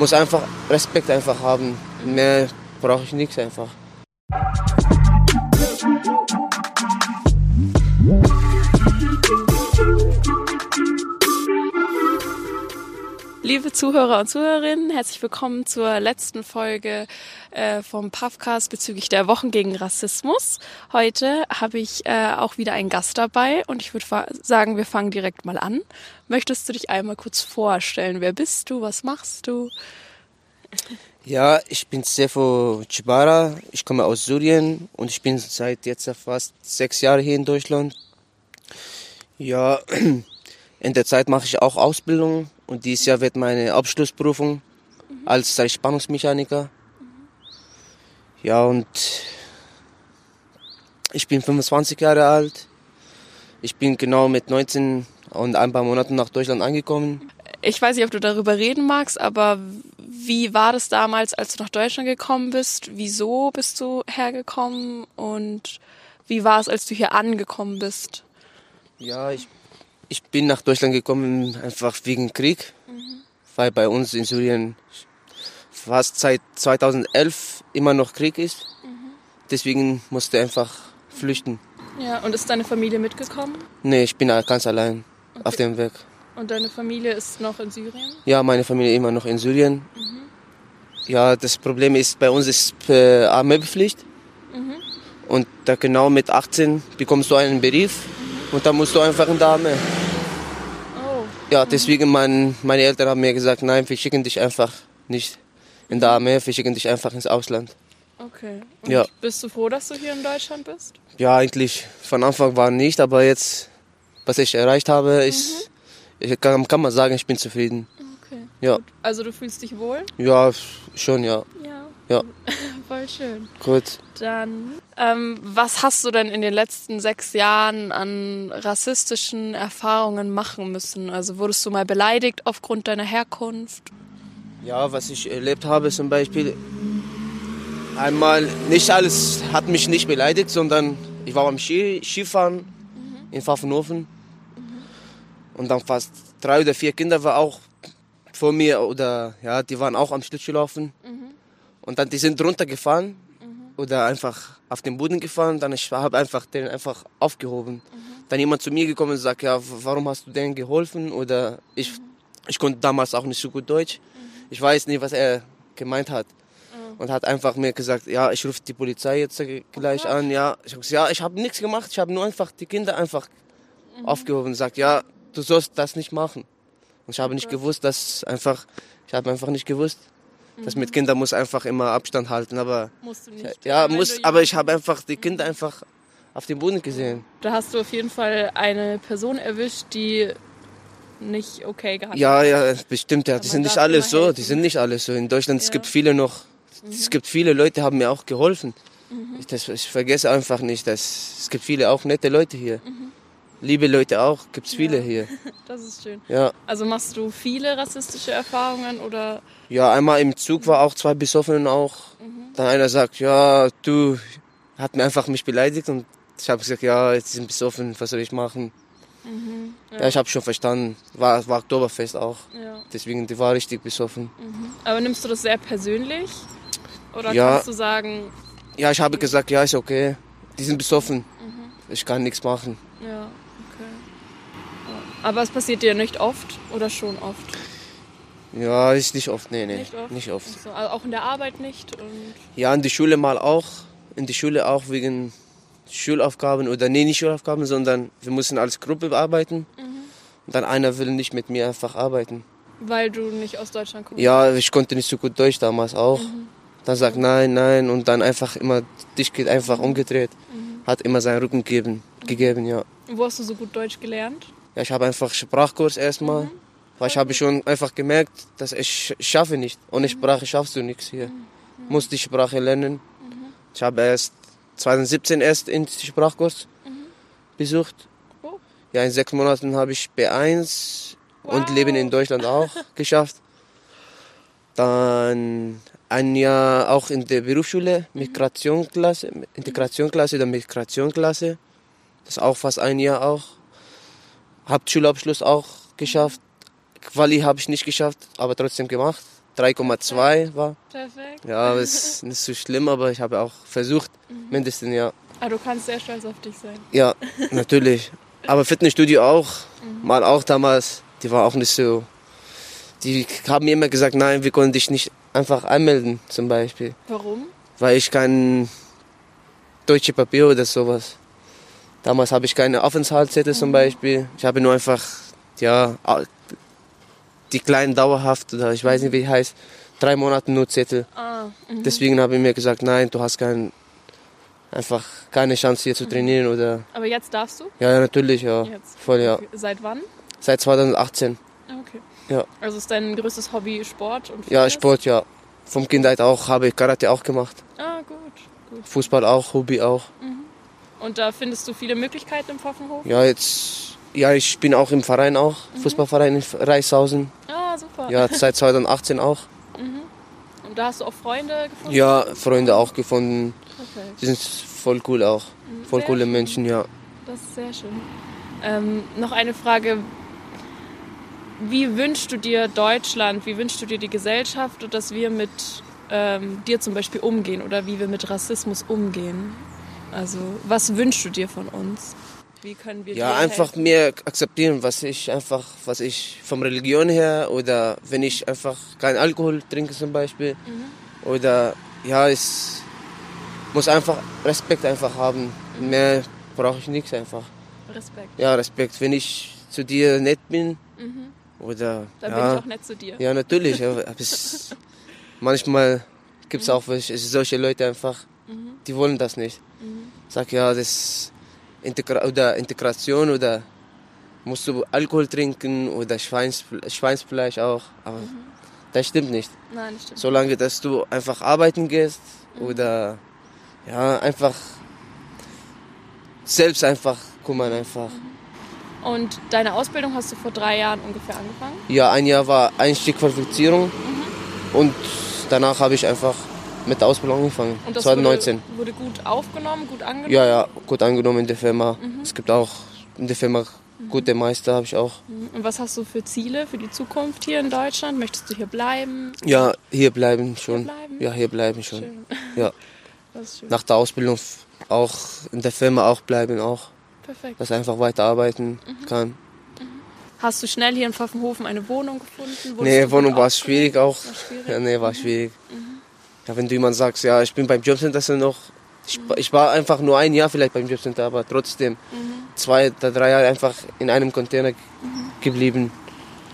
muss einfach Respekt einfach haben. Mehr brauche ich nichts einfach. Liebe Zuhörer und Zuhörerinnen, herzlich willkommen zur letzten Folge äh, vom Puffcast bezüglich der Wochen gegen Rassismus. Heute habe ich äh, auch wieder einen Gast dabei und ich würde sagen, wir fangen direkt mal an. Möchtest du dich einmal kurz vorstellen? Wer bist du? Was machst du? Ja, ich bin Sefo Chibara. Ich komme aus Syrien und ich bin seit jetzt fast sechs Jahren hier in Deutschland. Ja, in der Zeit mache ich auch Ausbildung und dieses Jahr wird meine Abschlussprüfung als Spannungsmechaniker. Ja, und ich bin 25 Jahre alt. Ich bin genau mit 19 und ein paar Monaten nach Deutschland angekommen. Ich weiß nicht, ob du darüber reden magst, aber wie war das damals, als du nach Deutschland gekommen bist? Wieso bist du hergekommen und wie war es, als du hier angekommen bist? Ja, ich ich bin nach Deutschland gekommen einfach wegen Krieg, mhm. weil bei uns in Syrien fast seit 2011 immer noch Krieg ist. Mhm. Deswegen musste ich einfach flüchten. Ja, und ist deine Familie mitgekommen? Nee, ich bin ganz allein okay. auf dem Weg. Und deine Familie ist noch in Syrien? Ja, meine Familie immer noch in Syrien. Mhm. Ja, das Problem ist, bei uns ist äh, Armeepflicht. Mhm. Und da genau mit 18 bekommst du einen Brief und dann musst du einfach in der Armee. Oh. Ja, deswegen mein, meine Eltern haben mir gesagt, nein, wir schicken dich einfach nicht in der Armee, wir schicken dich einfach ins Ausland. Okay. Und ja. bist du froh, dass du hier in Deutschland bist? Ja, eigentlich von Anfang war nicht, aber jetzt, was ich erreicht habe, ist, mhm. ich kann, kann man sagen, ich bin zufrieden. Okay. Ja. Gut. Also du fühlst dich wohl? Ja, schon, ja. Ja. Ja. Voll schön. Gut. Dann, ähm, was hast du denn in den letzten sechs Jahren an rassistischen Erfahrungen machen müssen? Also wurdest du mal beleidigt aufgrund deiner Herkunft? Ja, was ich erlebt habe zum Beispiel, einmal, nicht alles hat mich nicht beleidigt, sondern ich war beim Ski, Skifahren mhm. in Pfaffenhofen mhm. und dann fast drei oder vier Kinder waren auch vor mir oder ja, die waren auch am Schlittschuhlaufen. Mhm. Und dann die sind runtergefahren mhm. oder einfach auf den Boden gefahren. Dann ich habe einfach den einfach aufgehoben. Mhm. Dann jemand zu mir gekommen und sagt, ja, warum hast du denen geholfen? Oder ich, mhm. ich konnte damals auch nicht so gut Deutsch. Mhm. Ich weiß nicht, was er gemeint hat. Mhm. Und hat einfach mir gesagt, ja, ich rufe die Polizei jetzt gleich okay. an. Ja, ich habe gesagt, ja, ich habe nichts gemacht. Ich habe nur einfach die Kinder einfach mhm. aufgehoben und sagt, ja, du sollst das nicht machen. Und ich habe nicht gewusst, dass einfach, ich habe einfach nicht gewusst. Das mit Kindern muss einfach immer Abstand halten, aber musst du nicht. Ja, muss, aber ich habe einfach die Kinder einfach auf dem Boden gesehen. Da hast du auf jeden Fall eine Person erwischt, die nicht okay gehabt hat. Ja, ja, bestimmt, ja. Die sind nicht alle so, helfen. die sind nicht alle so. In Deutschland, ja. es gibt viele noch, mhm. es gibt viele Leute, haben mir auch geholfen. Mhm. Ich, das, ich vergesse einfach nicht, dass es gibt viele auch nette Leute hier. Mhm liebe Leute auch, gibt es viele ja. hier. Das ist schön. Ja. Also machst du viele rassistische Erfahrungen oder? Ja, einmal im Zug war auch zwei Besoffenen auch. Mhm. Dann einer sagt, ja, du, hat mir einfach mich beleidigt und ich habe gesagt, ja, jetzt sind besoffen, was soll ich machen? Mhm. Ja. ja. ich habe schon verstanden. War, war Oktoberfest auch. Ja. Deswegen, die war richtig besoffen. Mhm. Aber nimmst du das sehr persönlich? Oder ja. kannst du sagen... Ja, ich habe gesagt, ja, ist okay. Die sind besoffen. Mhm. Ich kann nichts machen. Ja. Aber es passiert dir nicht oft oder schon oft? Ja, ist nicht oft, nee, nee. Nicht oft? Nicht oft. Also auch in der Arbeit nicht? Und ja, in der Schule mal auch. In der Schule auch wegen Schulaufgaben oder nee, nicht Schulaufgaben, sondern wir müssen als Gruppe arbeiten. Mhm. Und dann einer will nicht mit mir einfach arbeiten. Weil du nicht aus Deutschland kommst? Ja, ich konnte nicht so gut Deutsch damals auch. Mhm. Dann sagt mhm. nein, nein und dann einfach immer, dich geht einfach umgedreht. Mhm. Hat immer seinen Rücken gegeben, gegeben, ja. Und wo hast du so gut Deutsch gelernt? Ja, ich habe einfach Sprachkurs erstmal. Mhm. Weil ich habe schon einfach gemerkt, dass ich schaffe nicht. Ohne mhm. Sprache schaffst du nichts hier. Mhm. Muss die Sprache lernen. Mhm. Ich habe erst 2017 erst in den Sprachkurs mhm. besucht. Oh. Ja, in sechs Monaten habe ich B1 wow. und Leben in Deutschland auch geschafft. Dann ein Jahr auch in der Berufsschule, mhm. Migrationsklasse, Integrationsklasse oder Migrationsklasse. Das ist auch fast ein Jahr auch. Hauptschulabschluss auch geschafft. Quali habe ich nicht geschafft, aber trotzdem gemacht. 3,2 war. Perfekt. Ja, aber es ist nicht so schlimm, aber ich habe auch versucht, mindestens ja. Ah, du kannst sehr stolz auf dich sein. Ja, natürlich. Aber Fitnessstudio auch, mal auch damals, die war auch nicht so. Die haben mir immer gesagt, nein, wir können dich nicht einfach anmelden, zum Beispiel. Warum? Weil ich kein deutsche Papier oder sowas. Damals habe ich keine Aufenthaltszettel zum Beispiel. Ich habe nur einfach, ja, die kleinen dauerhaft oder ich weiß nicht, wie heißt, drei Monate nur Zettel. Ah, mhm. Deswegen habe ich mir gesagt, nein, du hast kein, einfach keine Chance hier zu trainieren oder. Aber jetzt darfst du? Ja, ja, natürlich, ja. Jetzt. Voll, ja. Okay. Seit wann? Seit 2018. Okay. Ja. Also ist dein größtes Hobby Sport und Ja, Fitness? Sport, ja. Vom Kindheit auch, habe ich Karate auch gemacht. Ah, gut, gut. Fußball auch, Hobby auch. Und da findest du viele Möglichkeiten im Pfaffenhof? Ja, jetzt, ja, ich bin auch im Verein auch, Fußballverein in Reichshausen. Ah, super. Ja, seit 2018 auch. Und da hast du auch Freunde gefunden? Ja, Freunde auch gefunden. Perfekt. Die sind voll cool auch. Voll Sehr coole schön. Menschen, ja. Das ist sehr schön. Ähm, noch eine Frage. Wie wünschst du dir Deutschland, wie wünschst du dir die Gesellschaft und dass wir mit ähm, dir zum Beispiel umgehen oder wie wir mit Rassismus umgehen? Also, was wünschst du dir von uns? Wie können wir Ja, einfach helfen? mehr akzeptieren, was ich einfach, was ich vom Religion her oder wenn ich einfach keinen Alkohol trinke zum Beispiel Mhm. oder ja, es muss einfach Respekt einfach haben. Mehr brauche ich nichts einfach. Respekt. Ja, Respekt, wenn ich zu dir nett bin oder Mhm. Da ja, bin ich auch nett zu dir. ja natürlich, es, manchmal gibt es auch welche- solche Leute einfach, Mhm. die wollen das nicht. Sag ja, das Integra oder Integration oder musst du Alkohol trinken oder Schweinsfle Schweinsfleisch auch. Aber das stimmt nicht. Nein, das stimmt. Solange, dass du einfach arbeiten gehst oder ja, einfach selbst einfach kümmern einfach. Und deine Ausbildung hast du vor drei Jahren ungefähr angefangen? Ja, ein Jahr war Einstiegqualifizierung und danach habe ich einfach mit der Ausbildung angefangen. Und das 2019. Wurde, wurde gut aufgenommen, gut angenommen? Ja, ja, gut angenommen in der Firma. Es gibt auch in der Firma gute Meister, habe ich auch. Und was hast du für Ziele für die Zukunft hier in Deutschland? Möchtest du hier bleiben? Ja, hier bleiben schon. bleiben? Ja, hier bleiben schon. Schön. Ja, nach der Ausbildung auch in der Firma auch bleiben auch, Perfekt. dass ich einfach weiterarbeiten kann. Hast du schnell hier in Pfaffenhofen eine Wohnung gefunden? Wurdest Nee, Wohnung war schwierig auch. War schwierig? Ja, nee, war schwierig. Ja, wenn du jemand sagst, ja, ich bin beim Jobcenter noch, ich, ich war einfach nur ein Jahr vielleicht beim Jobcenter, aber trotzdem zwei oder drei Jahre einfach in einem Container geblieben.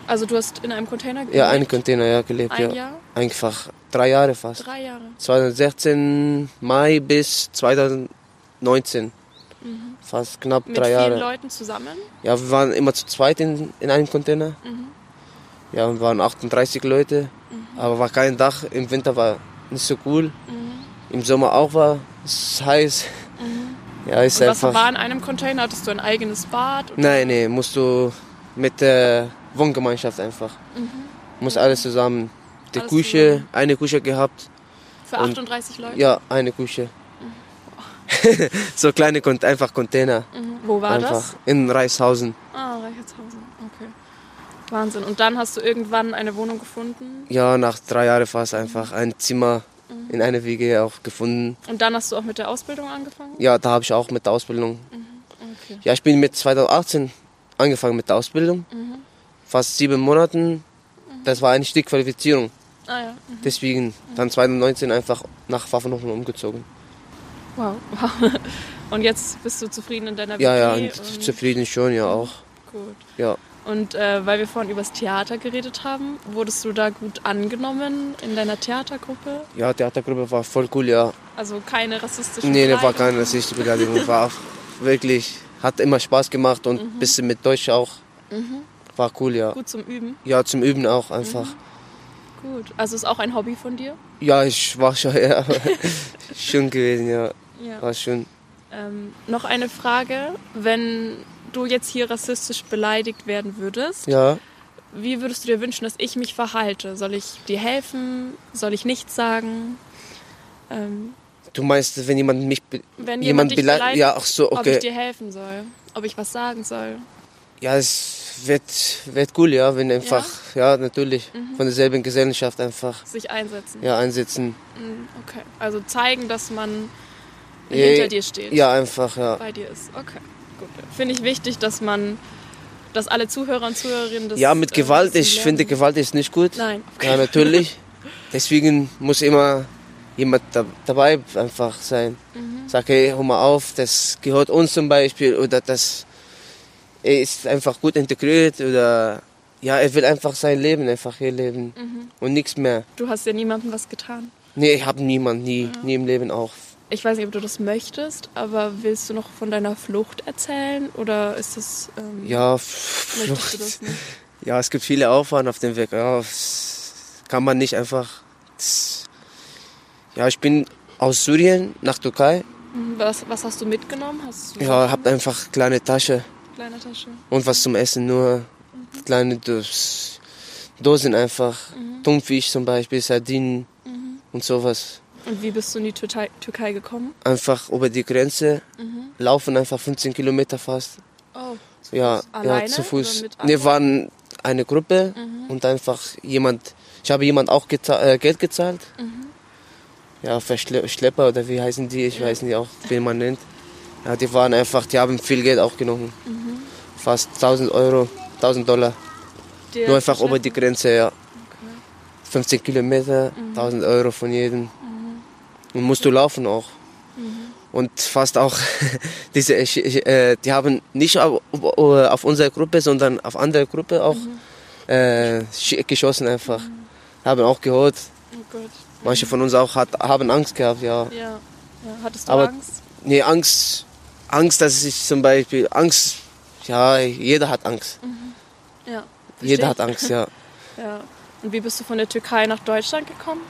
Also du hast in einem Container gelebt? Ja, einen Container ja, gelebt. Ein ja. Jahr? Einfach drei Jahre fast. Drei Jahre. 2016 Mai bis 2019. Fast knapp Mit drei vielen Jahre. Leuten zusammen? Ja, wir waren immer zu zweit in, in einem Container. Mhm. Ja, und waren 38 Leute. Aber war kein Dach. Im Winter war nicht so cool. Mhm. Im Sommer auch war es heiß. Ja, ist Und was einfach. war in einem Container? Hattest du ein eigenes Bad? oder- Nein, nee, musst du mit der Wohngemeinschaft einfach. Muss alles zusammen. Die Mhm. Alles Küche, zusammen. eine Küche gehabt. Für Und- 38 Leute? Ja, eine Küche. so kleine, einfach Container. Mhm. Wo war einfach das? in Reichshausen. Ah, Reichertshausen. Okay. Wahnsinn. Und dann hast du irgendwann eine Wohnung gefunden? Ja, nach drei Jahren fast einfach ein Zimmer Mhm. in einer WG auch gefunden. Und dann hast du auch mit der Ausbildung angefangen? Ja, da habe ich auch mit der Ausbildung. Okay. Ja, ich bin mit 2018 angefangen mit der Ausbildung. Mhm. Fast sieben Monaten. Das war eine Stichqualifizierung. Ah ja. Mhm. Deswegen dann 2019 einfach nach Pfaffenhofen umgezogen. Wow. wow. Und jetzt bist du zufrieden in deiner Ja, ja, WG und und zufrieden schon, ja auch. Gut. Ja. Und äh, weil wir vorhin über das Theater geredet haben, wurdest du da gut angenommen in deiner Theatergruppe? Ja, Theatergruppe war voll cool, ja. Also keine rassistische Nee, ne, war keine rassistische Beleidigung. War wirklich, hat immer Spaß gemacht und ein bisschen mit Deutsch auch. War cool, ja. Gut zum Üben. Ja, zum Üben auch einfach. Gut. Also ist auch ein Hobby von dir? Ja, ich war schon, ja, schön gewesen, ja. Ja. War schön. Ähm, noch eine Frage. Wenn du jetzt hier rassistisch beleidigt werden würdest, Ja, wie würdest du dir wünschen, dass ich mich verhalte? Soll ich dir helfen? Soll ich nichts sagen? Ähm, du meinst, wenn jemand mich, be wenn jemand, jemand beleidigt, beleidigt, ja, ach so, ob ich okay. dir helfen soll? Ob ich was sagen soll? Ja, es wird, wird cool, ja, wenn einfach, ja, natürlich, Mhm. von derselben Gesellschaft einfach Sich einsetzen. ja, einsetzen. Mm, Okay. Also zeigen, dass man Ja, hinter dir steht. Ja, einfach, ja. Bei dir ist. Okay. Finde ich wichtig, dass man, dass alle Zuhörer und Zuhörerinnen das. Ja, mit Gewalt, ich lernen. finde Gewalt ist nicht gut. Nein. Ja, natürlich. Deswegen muss immer jemand da, dabei einfach sein. Mhm. Sag, hey, hör mal auf, das gehört uns zum Beispiel oder das er ist einfach gut integriert oder ja, er will einfach sein Leben einfach hier leben Mhm. und nichts mehr. Du hast ja niemandem was getan. Nee, ich habe niemand, nie, nie im Leben auch. Ich weiß nicht, ob du das möchtest, aber willst du noch von deiner Flucht erzählen oder ist das. Ähm, Ja, Flucht. das nicht? Ja, es gibt viele Aufwand auf dem Weg. Ja, das kann man nicht einfach. Ja, ich bin aus Syrien nach Türkei. Mhm. Was, was hast du mitgenommen? Hast du Ja, hab einfach kleine Tasche kleine Tasche? und was zum Essen, nur kleine Dos Dosen einfach. Thunfisch zum Beispiel, Sardinen und sowas. Und wie bist du in die Türkei, Türkei gekommen? Einfach über die Grenze laufen, einfach 15 Kilometer fast. Oh, Ja, Alleine ja, zu Fuß. Wir waren eine Gruppe und einfach jemand, ich habe jemand auch geza äh, Geld gezahlt. Ja, Verschle Schlepper oder wie heißen die, ich weiß nicht auch, wen man nennt. Ja, die waren einfach, die haben viel Geld auch genommen. Fast 1000 Euro, 1000 Dollar. Der Nur einfach über die Grenze, ja. 15 Kilometer, 1000 Euro von jedem. Und musst du laufen auch. Und fast auch diese, äh, die haben nicht auf, auf unsere Gruppe, sondern auf andere Gruppe auch äh, sch- geschossen einfach. Haben auch gehört. Oh. Manche von uns auch hat, haben Angst gehabt, ja. Ja. ja. Hattest du Aber- Angst? Nee, Angst, Angst, dass ich zum Beispiel, Angst, ja, jeder hat Angst. Ja. Jeder hat Angst, ja. Ja. Und wie bist du von der Türkei nach Deutschland gekommen?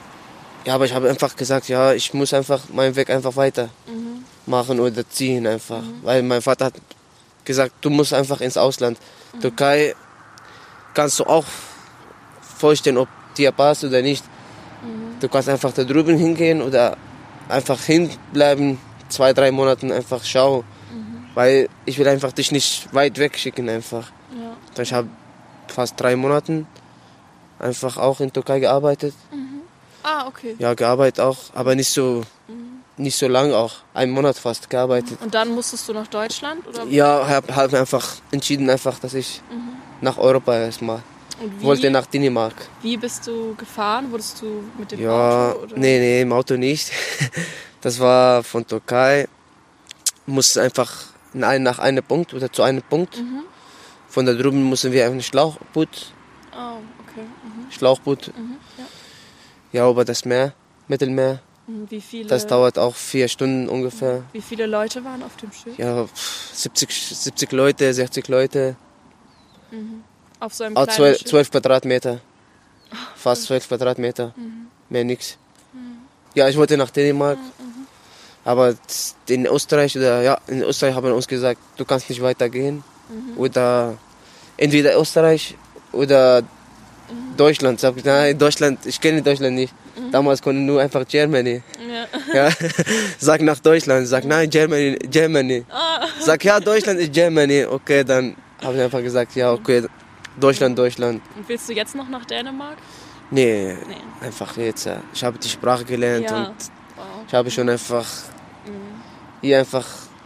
Ja, aber ich habe einfach gesagt, ja, ich muss einfach meinen Weg einfach weiter machen oder ziehen einfach. Weil mein Vater hat gesagt, du musst einfach ins Ausland. Türkei kannst du auch vorstellen, ob dir passt oder nicht. Du kannst einfach da drüben hingehen oder einfach hinbleiben, zwei, drei Monaten einfach schauen. Weil ich will einfach dich nicht weit weg schicken einfach. Ja. Ich habe fast drei Monate einfach auch in Türkei gearbeitet. Ah, okay. Ja, gearbeitet auch, aber nicht so, nicht so lang auch. Einen Monat fast gearbeitet. Und dann musstest du nach Deutschland? Oder? Ja, habe hab einfach entschieden, einfach, dass ich nach Europa erstmal Und wie, wollte, nach Dänemark. wie bist du gefahren? Wurdest du mit dem Ja, Auto? Oder? nee, nee, im Auto nicht. Das war von Türkei. Musste einfach in ein, nach einem Punkt oder zu einem Punkt. Mhm. Von da drüben mussten wir ein Schlauchboot, Oh, okay. Mhm. Schlauchboot, Ja. Ja, über das Meer, Mittelmeer. Mhm. Wie viele, Das dauert auch vier Stunden ungefähr. wie viele Leute waren auf dem Schiff? Ja, pff, 70, 70 Leute, 60 Leute. Auf so einem Auch kleinen 12, Schiff? 12 Quadratmeter. Fast 12 Quadratmeter. Mhm. Mehr nix. Ja, ich wollte nach Dänemark. Mhm. Aber in Österreich oder ja, in Österreich haben uns gesagt, du kannst nicht weitergehen. Mhm. Oder entweder Österreich oder Mhm. Deutschland. Sag ich, nein, Deutschland, ich kenne Deutschland nicht. Damals konnte nur einfach Germany. Ja. Ja. Sag nach Deutschland. Sag nein, Germany, Germany. Ah. Sag ja, Deutschland ist Germany. Okay, dann habe ich einfach gesagt, ja, okay, Deutschland, Deutschland. Und willst du jetzt noch nach Dänemark? Nee, Nee. einfach jetzt. ja. Ich habe die Sprache gelernt Ja. und Wow. ich habe schon einfach hier einfach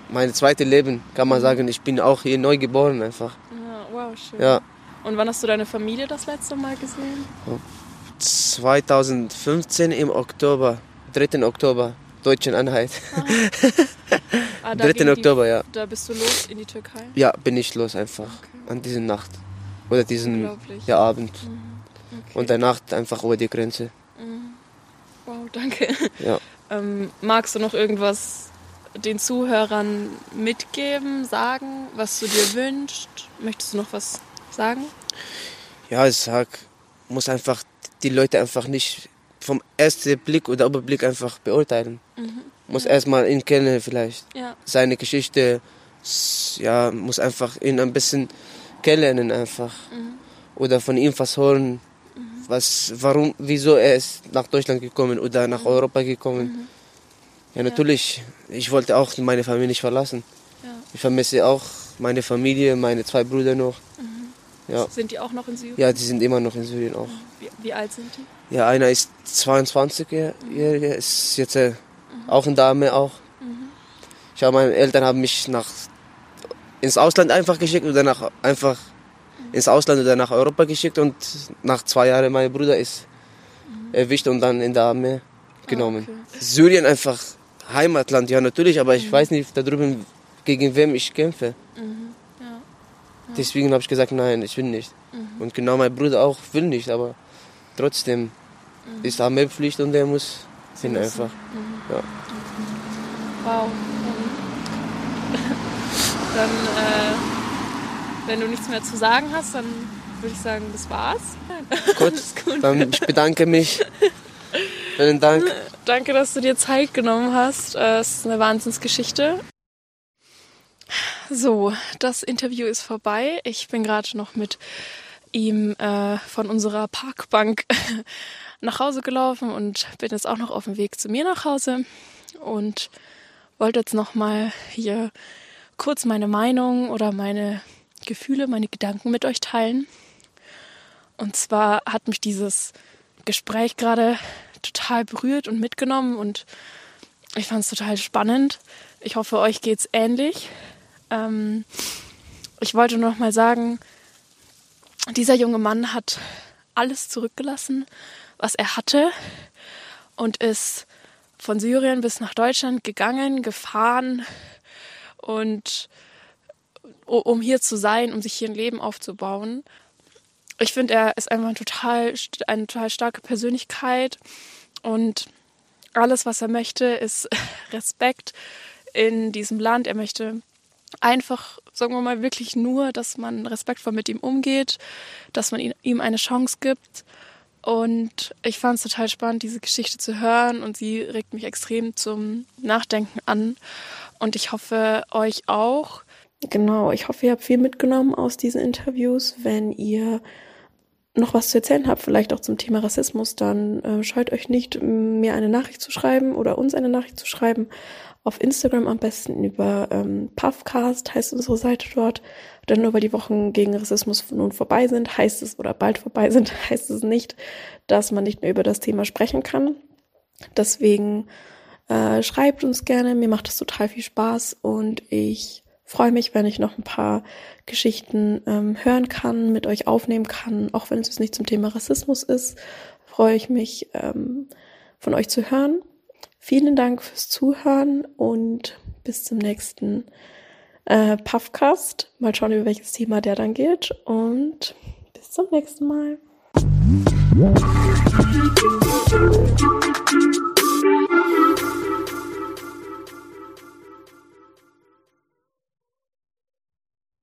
mein zweites Leben, kann man sagen. Ich bin auch hier neu geboren einfach. Ja, wow, schön. Ja, Und wann hast du deine Familie das letzte Mal gesehen? 2015 im Oktober, 3. Oktober, deutschen Einheit. Ah, 3. ging die- Oktober, ja. Da bist du los in die Türkei? Ja, bin ich los einfach an dieser Nacht oder diesen ja, Abend. Okay. Und danach einfach über die Grenze. Wow, danke. Ja. Ähm, magst du noch irgendwas den Zuhörern mitgeben, sagen, was du dir wünschst? Möchtest du noch was sagen? Ja, ich sag, muss einfach die Leute einfach nicht vom ersten Blick oder Überblick einfach beurteilen. Muss erstmal ihn kennen vielleicht. Ja. Seine Geschichte, ja, muss einfach ihn ein bisschen kennenlernen einfach. Oder von ihm was hören. Was, warum, wieso er ist nach Deutschland gekommen oder nach Europa gekommen. Ja, natürlich, ich wollte auch meine Familie nicht verlassen. Ja. Ich vermisse auch meine Familie, meine zwei Brüder noch. Mhm. Ja. Sind die auch noch in Syrien? Ja, die sind immer noch in Syrien auch. Wie, wie alt sind die? Ja, einer ist 22-jähriger, ist jetzt äh, auch in der Armee auch. Ich habe meine Eltern haben mich nach ins Ausland einfach geschickt oder nach einfach ins Ausland oder nach Europa geschickt und nach zwei Jahren mein Bruder ist erwischt und dann in der Armee genommen. okay. Syrien einfach Heimatland, ja natürlich, aber ich weiß nicht da drüben gegen wem ich kämpfe. Ja. Deswegen habe ich gesagt, nein, ich will nicht. Und genau mein Bruder auch will nicht, aber trotzdem ist Armeepflicht und er muss hin müssen. einfach. Ja. Wow. Dann, äh, wenn du nichts mehr zu sagen hast, dann würde ich sagen, das war's. Gut, gut. dann ich bedanke mich. Vielen Dank. Danke, dass du dir Zeit genommen hast. Äh, Es ist eine Wahnsinnsgeschichte. So, das Interview ist vorbei. Ich bin gerade noch mit ihm äh, von unserer Parkbank nach Hause gelaufen und bin jetzt auch noch auf dem Weg zu mir nach Hause und wollte jetzt noch mal hier kurz meine Meinung oder meine Gefühle, meine Gedanken mit euch teilen. Und zwar hat mich dieses Gespräch gerade total berührt und mitgenommen und ich fand es total spannend. Ich hoffe, euch geht's ähnlich. Ähm, ich wollte noch mal sagen, dieser junge Mann hat alles zurückgelassen, was er hatte und ist von Syrien bis nach Deutschland gegangen, gefahren und um hier zu sein, um sich hier ein Leben aufzubauen. Ich finde, er ist einfach ein total, eine total starke Persönlichkeit und alles, was er möchte, ist Respekt in diesem Land. Er möchte einfach, sagen wir mal, wirklich nur, dass man respektvoll mit ihm umgeht, dass man ihm eine Chance gibt. Und ich fand es total spannend, diese Geschichte zu hören und sie regt mich extrem zum Nachdenken an. Und ich hoffe, euch auch. Genau, ich hoffe, ihr habt viel mitgenommen aus diesen Interviews. Wenn ihr noch was zu erzählen habt, vielleicht auch zum Thema Rassismus, dann äh, scheut euch nicht, mir eine Nachricht zu schreiben oder uns eine Nachricht zu schreiben. Auf Instagram am besten über ähm, Puffcast heißt unsere Seite dort. Denn nur weil die Wochen gegen Rassismus nun vorbei sind, heißt es, oder bald vorbei sind, heißt es nicht, dass man nicht mehr über das Thema sprechen kann. Deswegen äh, schreibt uns gerne, mir macht es total viel Spaß und ich freue mich, wenn ich noch ein paar Geschichten ähm, hören kann, mit euch aufnehmen kann, auch wenn es jetzt nicht zum Thema Rassismus ist, freue ich mich, ähm, von euch zu hören. Vielen Dank fürs Zuhören und bis zum nächsten äh, Puffcast. Mal schauen, über welches Thema der dann geht und bis zum nächsten Mal.